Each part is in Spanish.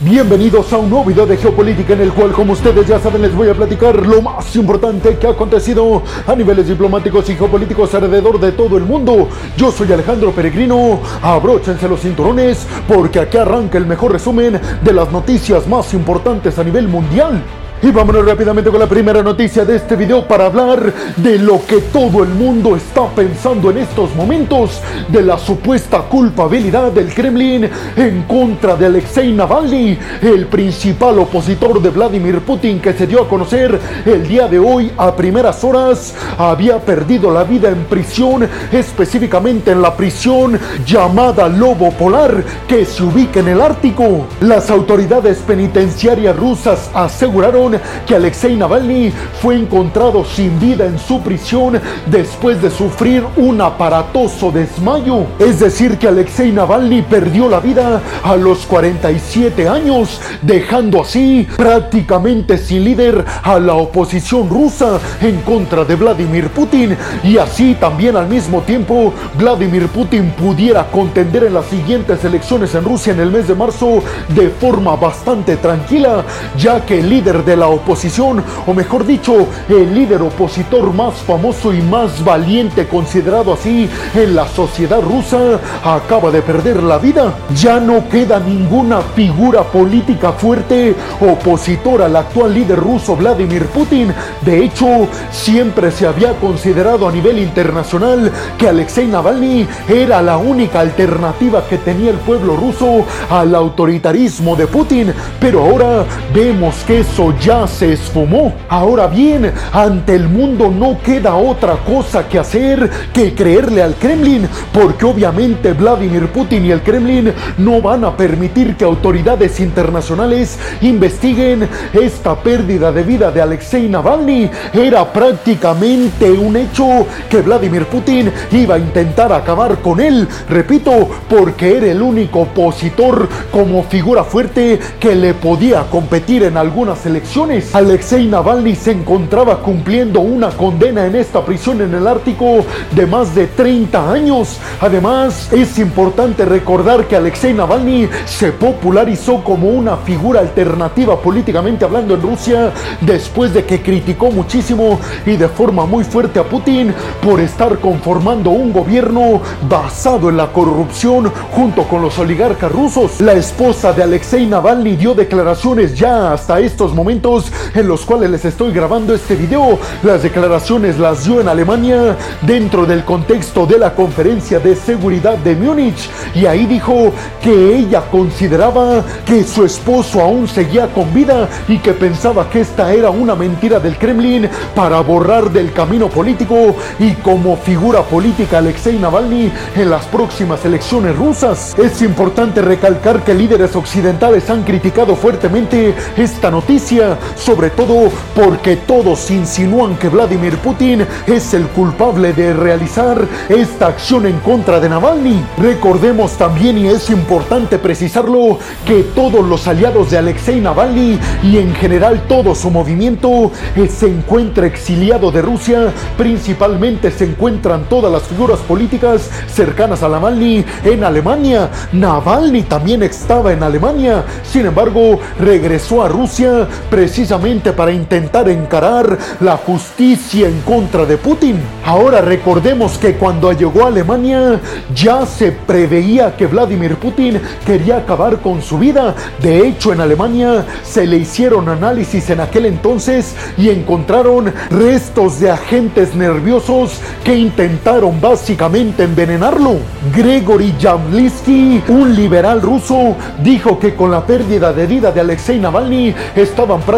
Bienvenidos a un nuevo video de geopolítica en el cual, como ustedes ya saben, les voy a platicar lo más importante que ha acontecido a niveles diplomáticos y geopolíticos alrededor de todo el mundo. Yo soy Alejandro Peregrino, abróchense los cinturones porque aquí arranca el mejor resumen de las noticias más importantes a nivel mundial. Y vámonos rápidamente con la primera noticia de este video para hablar de lo que todo el mundo está pensando en estos momentos, de la supuesta culpabilidad del Kremlin en contra de Alexei Navalny, el principal opositor de Vladimir Putin que se dio a conocer el día de hoy a primeras horas, había perdido la vida en prisión, específicamente en la prisión llamada Lobo Polar, que se ubica en el Ártico. Las autoridades penitenciarias rusas aseguraron que Alexei Navalny fue encontrado sin vida en su prisión después de sufrir un aparatoso desmayo. Es decir, que Alexei Navalny perdió la vida a los 47 años, dejando así prácticamente sin líder a la oposición rusa en contra de Vladimir Putin. Y así también al mismo tiempo Vladimir Putin pudiera contender en las siguientes elecciones en Rusia en el mes de marzo de forma bastante tranquila, ya que el líder de la oposición, o mejor dicho, el líder opositor más famoso y más valiente considerado así en la sociedad rusa, acaba de perder la vida. Ya no queda ninguna figura política fuerte opositor al actual líder ruso Vladimir Putin. De hecho, siempre se había considerado a nivel internacional que Alexei Navalny era la única alternativa que tenía el pueblo ruso al autoritarismo de Putin. Pero ahora vemos que eso ya se esfumó. Ahora bien, ante el mundo no queda otra cosa que hacer que creerle al Kremlin, porque obviamente Vladimir Putin y el Kremlin no van a permitir que autoridades internacionales investiguen esta pérdida de vida de Alexei Navalny. Era prácticamente un hecho que Vladimir Putin iba a intentar acabar con él, repito, porque era el único opositor como figura fuerte que le podía competir en algunas elecciones Alexei Navalny se encontraba cumpliendo una condena en esta prisión en el Ártico de más de 30 años. Además, es importante recordar que Alexei Navalny se popularizó como una figura alternativa políticamente hablando en Rusia después de que criticó muchísimo y de forma muy fuerte a Putin por estar conformando un gobierno basado en la corrupción junto con los oligarcas rusos. La esposa de Alexei Navalny dio declaraciones ya hasta estos momentos en los cuales les estoy grabando este video. Las declaraciones las dio en Alemania dentro del contexto de la conferencia de seguridad de Múnich y ahí dijo que ella consideraba que su esposo aún seguía con vida y que pensaba que esta era una mentira del Kremlin para borrar del camino político y como figura política Alexei Navalny en las próximas elecciones rusas. Es importante recalcar que líderes occidentales han criticado fuertemente esta noticia, sobre todo porque todos insinúan que Vladimir Putin es el culpable de realizar esta acción en contra de Navalny. Recordemos también, y es importante precisarlo, que todos los aliados de Alexei Navalny y en general todo su movimiento eh, se encuentra exiliado de Rusia, principalmente se encuentran todas las figuras políticas cercanas a Navalny en Alemania. Navalny también estaba en Alemania, sin embargo regresó a Rusia precisamente para intentar encarar la justicia en contra de Putin. Ahora recordemos que cuando llegó a Alemania ya se preveía que Vladimir Putin quería acabar con su vida. De hecho, en Alemania se le hicieron análisis en aquel entonces y encontraron restos de agentes nerviosos que intentaron básicamente envenenarlo. Gregory Jamlisky, un liberal ruso, dijo que con la pérdida de vida de Alexei Navalny estaban prácticamente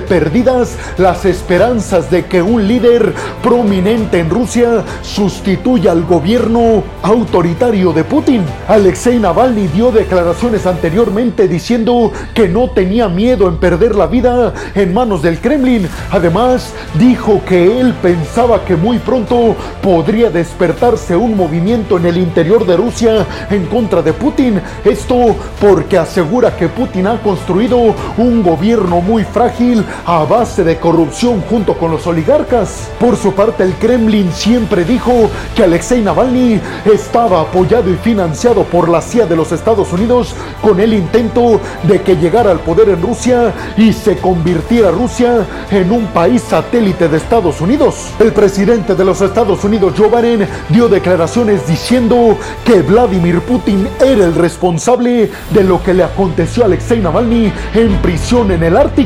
perdidas las esperanzas de que un líder prominente en Rusia sustituya al gobierno autoritario de Putin. Alexei Navalny dio declaraciones anteriormente diciendo que no tenía miedo en perder la vida en manos del Kremlin. Además, dijo que él pensaba que muy pronto podría despertarse un movimiento en el interior de Rusia en contra de Putin. Esto porque asegura que Putin ha construido un gobierno muy frágil a base de corrupción junto con los oligarcas. Por su parte, el Kremlin siempre dijo que Alexei Navalny estaba apoyado y financiado por la CIA de los Estados Unidos con el intento de que llegara al poder en Rusia y se convirtiera Rusia en un país satélite de Estados Unidos. El presidente de los Estados Unidos, Joe Biden, dio declaraciones diciendo que Vladimir Putin era el responsable de lo que le aconteció a Alexei Navalny en prisión en el Ártico.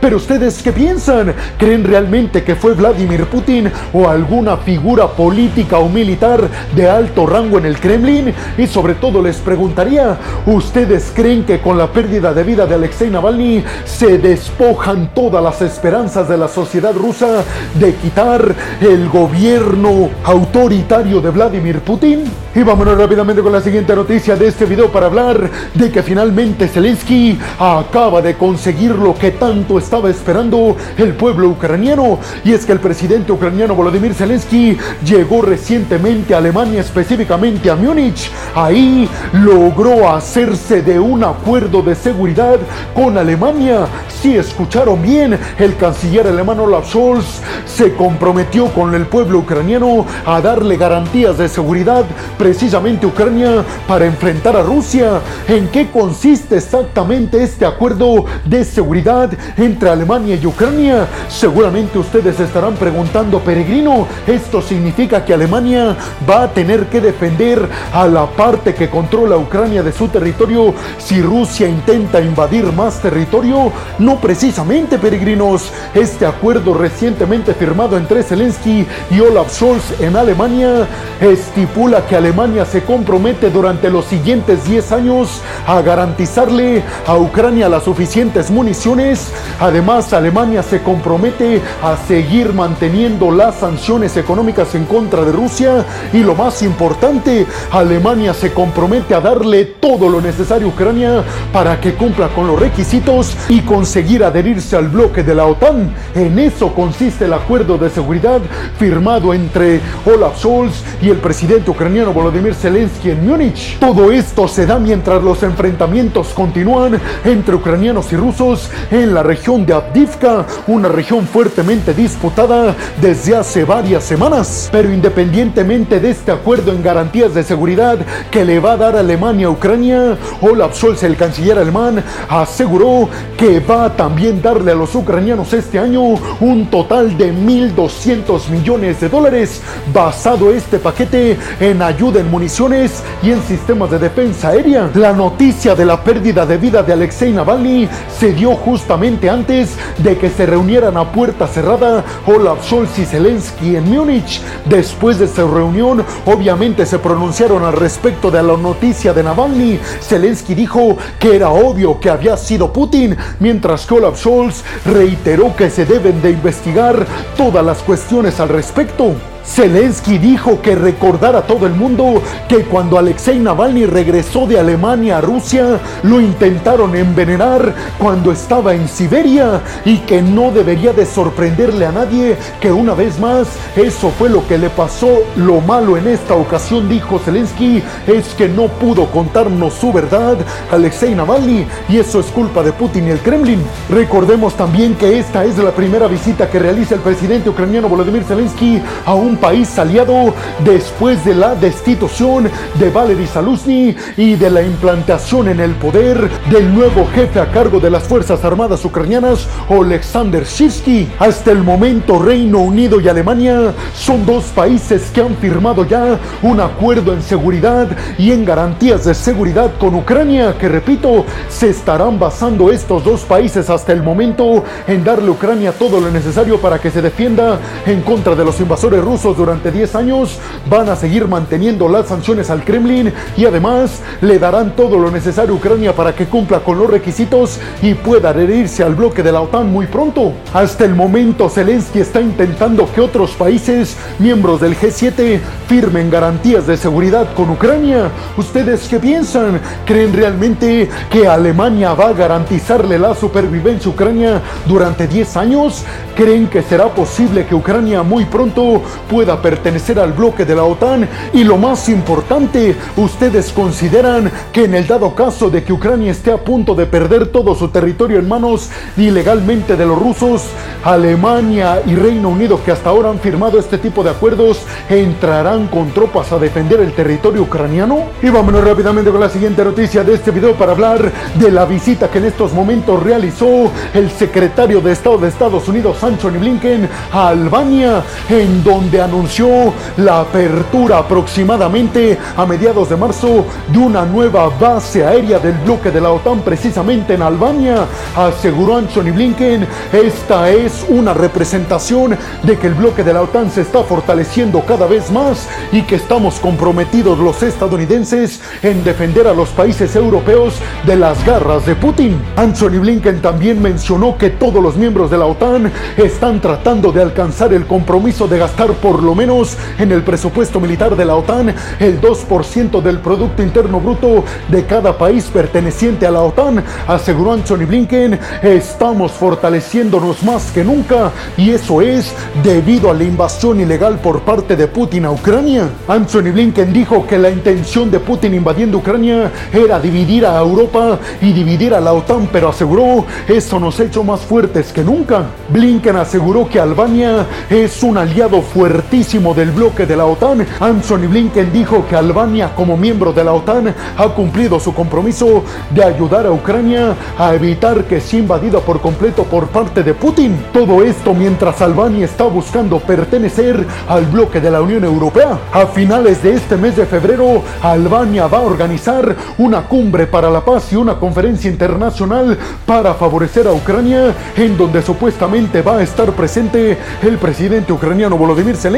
Pero ustedes qué piensan? ¿Creen realmente que fue Vladimir Putin o alguna figura política o militar de alto rango en el Kremlin? Y sobre todo les preguntaría, ¿ustedes creen que con la pérdida de vida de Alexei Navalny se despojan todas las esperanzas de la sociedad rusa de quitar el gobierno autoritario de Vladimir Putin? Y vámonos rápidamente con la siguiente noticia de este video para hablar de que finalmente Zelensky acaba de conseguir lo que tanto estaba esperando el pueblo ucraniano. Y es que el presidente ucraniano Volodymyr Zelensky llegó recientemente a Alemania, específicamente a Múnich. Ahí logró hacerse de un acuerdo de seguridad con Alemania. Si escucharon bien, el canciller alemán Olaf Scholz se comprometió con el pueblo ucraniano a darle garantías de seguridad precisamente Ucrania para enfrentar a Rusia. ¿En qué consiste exactamente este acuerdo de seguridad entre Alemania y Ucrania? Seguramente ustedes estarán preguntando, peregrino, ¿esto significa que Alemania va a tener que defender a la parte que controla Ucrania de su territorio si Rusia intenta invadir más territorio? No precisamente, peregrinos. Este acuerdo recientemente firmado entre Zelensky y Olaf Scholz en Alemania estipula que Alemania se compromete durante los siguientes 10 años a garantizarle a Ucrania las suficientes municiones. Además, Alemania se compromete a seguir manteniendo las sanciones económicas en contra de Rusia. Y lo más importante, Alemania se compromete a darle todo lo necesario a Ucrania para que cumpla con los requisitos y conseguir adherirse al bloque de la OTAN. En eso consiste el acuerdo de seguridad firmado entre Olaf Scholz y el presidente ucraniano Volodymyr Zelensky en Múnich. Todo esto se da mientras los enfrentamientos continúan entre ucranianos y rusos en la región de Avdivka, una región fuertemente disputada desde hace varias semanas. Pero independientemente de este acuerdo en garantías de seguridad que le va a dar Alemania a Ucrania, Olaf Scholz, el canciller alemán, aseguró que va a también darle a los ucranianos este año un total de 1.200 millones de dólares, basado este paquete en ayuda en municiones y en sistemas de defensa aérea. La noticia de la pérdida de vida de Alexei Navalny se dio justamente antes de que se reunieran a puerta cerrada Olaf Scholz y Zelensky en Múnich. Después de su reunión, obviamente se pronunciaron al respecto de la de Navalny. Zelensky dijo que era obvio que había sido Putin, mientras que Olaf Scholz reiteró que se deben de investigar todas las cuestiones al respecto. Zelensky dijo que recordar a todo el mundo que cuando Alexei Navalny regresó de Alemania a Rusia, lo intentaron envenenar cuando estaba en Siberia y que no debería de sorprenderle a nadie que una vez más eso fue lo que le pasó. Lo malo en esta ocasión, dijo Zelensky, es que no pudo contarnos su verdad Alexei Navalny y eso es culpa de Putin y el Kremlin. Recordemos también que esta es la primera visita que realiza el presidente ucraniano Volodymyr Zelensky a un país aliado después de la destitución de Valery Saluzny y de la implantación en el poder del nuevo jefe a cargo de las Fuerzas Armadas ucranianas, Alexander Shivsky. Hasta el momento, Reino Unido y Alemania son dos países que han firmado ya un acuerdo en seguridad y en garantías de seguridad con Ucrania, que repito, se estarán basando estos dos países hasta el momento en darle a Ucrania todo lo necesario para que se defienda en contra de los invasores rusos durante 10 años van a seguir manteniendo las sanciones al Kremlin y además le darán todo lo necesario a Ucrania para que cumpla con los requisitos y pueda adherirse al bloque de la OTAN muy pronto. Hasta el momento Zelensky está intentando que otros países miembros del G7 firmen garantías de seguridad con Ucrania. ¿Ustedes qué piensan? ¿Creen realmente que Alemania va a garantizarle la supervivencia a Ucrania durante 10 años? ¿Creen que será posible que Ucrania muy pronto pueda pertenecer al bloque de la OTAN y lo más importante, ustedes consideran que en el dado caso de que Ucrania esté a punto de perder todo su territorio en manos ilegalmente de los rusos, Alemania y Reino Unido que hasta ahora han firmado este tipo de acuerdos entrarán con tropas a defender el territorio ucraniano? Y vámonos rápidamente con la siguiente noticia de este video para hablar de la visita que en estos momentos realizó el secretario de Estado de Estados Unidos, Anthony Blinken, a Albania, en donde anunció la apertura aproximadamente a mediados de marzo de una nueva base aérea del bloque de la OTAN precisamente en Albania. Aseguró Anthony Blinken, esta es una representación de que el bloque de la OTAN se está fortaleciendo cada vez más y que estamos comprometidos los estadounidenses en defender a los países europeos de las garras de Putin. Anthony Blinken también mencionó que todos los miembros de la OTAN están tratando de alcanzar el compromiso de gastar por lo menos en el presupuesto militar de la OTAN el 2% del Producto Interno Bruto de cada país perteneciente a la OTAN, aseguró Anthony Blinken, estamos fortaleciéndonos más que nunca y eso es debido a la invasión ilegal por parte de Putin a Ucrania. Anthony Blinken dijo que la intención de Putin invadiendo Ucrania era dividir a Europa y dividir a la OTAN, pero aseguró eso nos ha hecho más fuertes que nunca. Blinken aseguró que Albania es un aliado del bloque de la OTAN. Anthony Blinken dijo que Albania como miembro de la OTAN ha cumplido su compromiso de ayudar a Ucrania a evitar que sea invadida por completo por parte de Putin. Todo esto mientras Albania está buscando pertenecer al bloque de la Unión Europea. A finales de este mes de febrero, Albania va a organizar una cumbre para la paz y una conferencia internacional para favorecer a Ucrania, en donde supuestamente va a estar presente el presidente ucraniano Volodymyr Zelensky.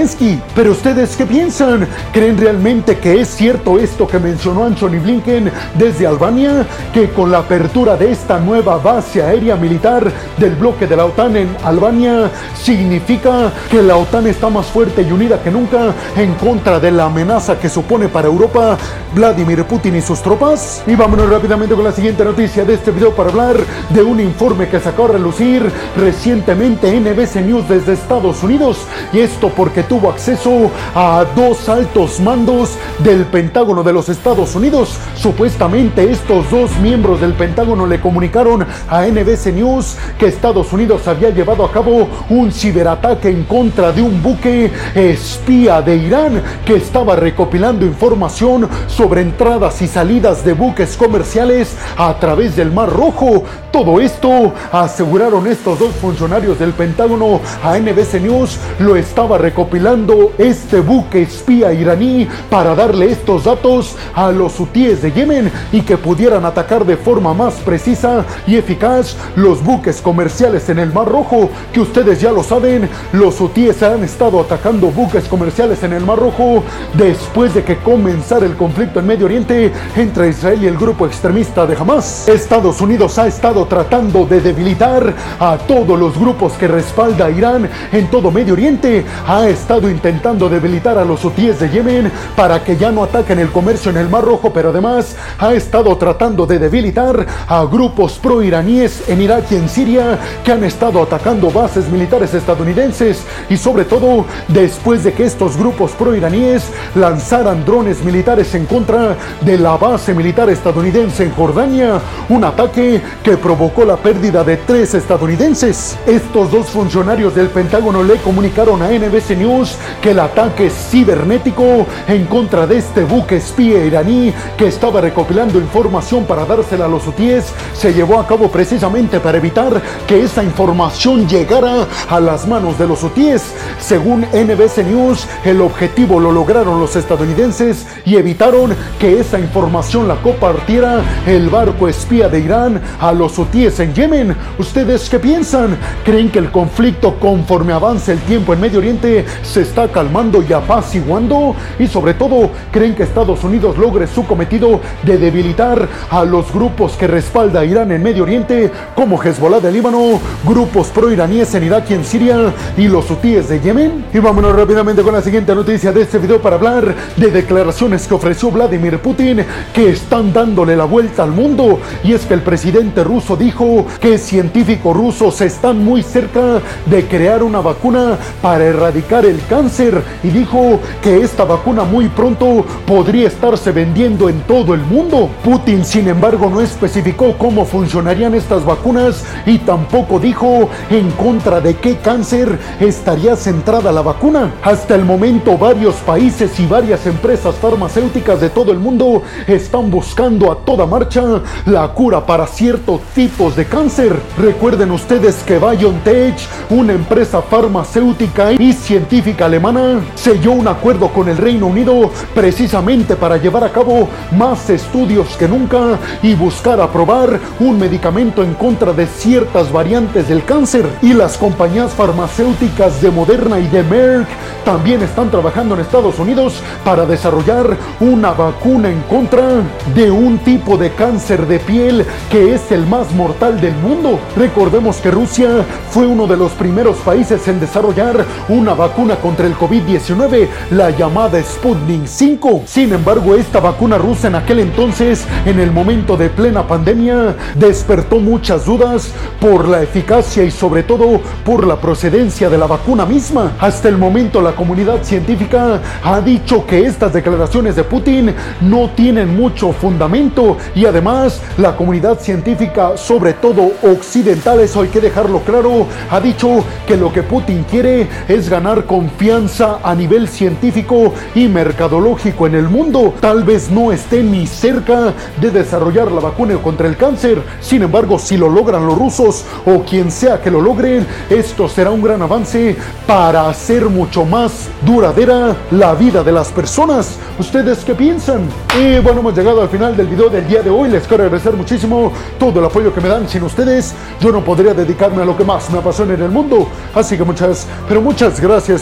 Pero ustedes qué piensan? ¿Creen realmente que es cierto esto que mencionó Anthony Blinken desde Albania? Que con la apertura de esta nueva base aérea militar del bloque de la OTAN en Albania significa que la OTAN está más fuerte y unida que nunca en contra de la amenaza que supone para Europa Vladimir Putin y sus tropas. Y vámonos rápidamente con la siguiente noticia de este video para hablar de un informe que sacó a relucir recientemente NBC News desde Estados Unidos. Y esto porque tuvo acceso a dos altos mandos del Pentágono de los Estados Unidos. Supuestamente estos dos miembros del Pentágono le comunicaron a NBC News que Estados Unidos había llevado a cabo un ciberataque en contra de un buque espía de Irán que estaba recopilando información sobre entradas y salidas de buques comerciales a través del Mar Rojo. Todo esto, aseguraron estos dos funcionarios del Pentágono a NBC News, lo estaba recopilando este buque espía iraní para darle estos datos a los hutíes de Yemen y que pudieran atacar de forma más precisa y eficaz los buques comerciales en el Mar Rojo, que ustedes ya lo saben, los hutíes han estado atacando buques comerciales en el Mar Rojo después de que comenzara el conflicto en Medio Oriente entre Israel y el grupo extremista de Hamas. Estados Unidos ha estado tratando de debilitar a todos los grupos que respalda a Irán en todo Medio Oriente. Ha estado intentando debilitar a los hutíes de Yemen para que ya no ataquen el comercio en el Mar Rojo, pero además ha estado tratando de debilitar a grupos pro-iraníes en Irak y en Siria que han estado atacando bases militares estadounidenses y sobre todo después de que estos grupos pro-iraníes lanzaran drones militares en contra de la base militar estadounidense en Jordania, un ataque que provocó la pérdida de tres estadounidenses. Estos dos funcionarios del Pentágono le comunicaron a NBC News que el ataque cibernético en contra de este buque espía iraní que estaba recopilando información para dársela a los hutíes se llevó a cabo precisamente para evitar que esa información llegara a las manos de los hutíes. Según NBC News, el objetivo lo lograron los estadounidenses y evitaron que esa información la compartiera el barco espía de Irán a los hutíes en Yemen. ¿Ustedes qué piensan? ¿Creen que el conflicto conforme avance el tiempo en Medio Oriente se está calmando y apaciguando? Y sobre todo, ¿creen que Estados Unidos logre su cometido de debilitar a los grupos que respalda a Irán en Medio Oriente como Hezbollah de Líbano, grupos pro-iraníes en Irak y en Siria y los hutíes de Yemen? Y vámonos rápidamente con la siguiente noticia de este video para hablar de declaraciones que ofreció Vladimir Putin que están dándole la vuelta al mundo. Y es que el presidente ruso dijo que científicos rusos están muy cerca de crear una vacuna para erradicar el cáncer y dijo que esta vacuna muy pronto podría estarse vendiendo en todo el mundo. Putin, sin embargo, no especificó cómo funcionarían estas vacunas y tampoco dijo en contra de qué cáncer estaría centrada la vacuna. Hasta el momento, varios países y varias empresas farmacéuticas de todo el mundo están buscando a toda marcha la cura para ciertos tipos de cáncer. Recuerden ustedes que BioNTech, una empresa farmacéutica y científica alemana, selló un acuerdo con el Reino Unido precisamente para llevar a cabo más estudios que nunca y buscar aprobar un medicamento en contra de ciertas variantes del cáncer. Y las compañías farmacéuticas de Moderna y de Merck también están trabajando en Estados Unidos para desarrollar una vacuna en contra de un tipo de cáncer de piel que es el más mortal del mundo. Recordemos que Rusia fue uno de los primeros países en desarrollar una vacuna contra el COVID-19, la llamada Sputnik 5. Sin embargo, esta vacuna rusa en aquel entonces, en el momento de plena pandemia, despertó muchas dudas por la eficacia y sobre todo por la procedencia de la vacuna misma. Hasta el momento la comunidad científica ha dicho que estas declaraciones de Putin no tienen mucho fundamento y además la comunidad científica, sobre todo occidental, eso hay que dejarlo claro, ha dicho que lo que Putin quiere es ganar confianza a nivel científico y mercadológico en el mundo. Tal vez no esté ni cerca de desarrollar la vacuna contra el cáncer. Sin embargo, si lo logran los rusos o quien sea que lo logren, esto será un gran avance para hacer mucho más duradera la vida de las personas. ¿Ustedes qué piensan? Y bueno, hemos llegado al final del video del día de hoy. Les quiero agradecer muchísimo todo el apoyo que me dan. Sin ustedes, yo no podría dedicarme a lo que más me apasiona en el mundo. Así que muchas, pero muchas gracias,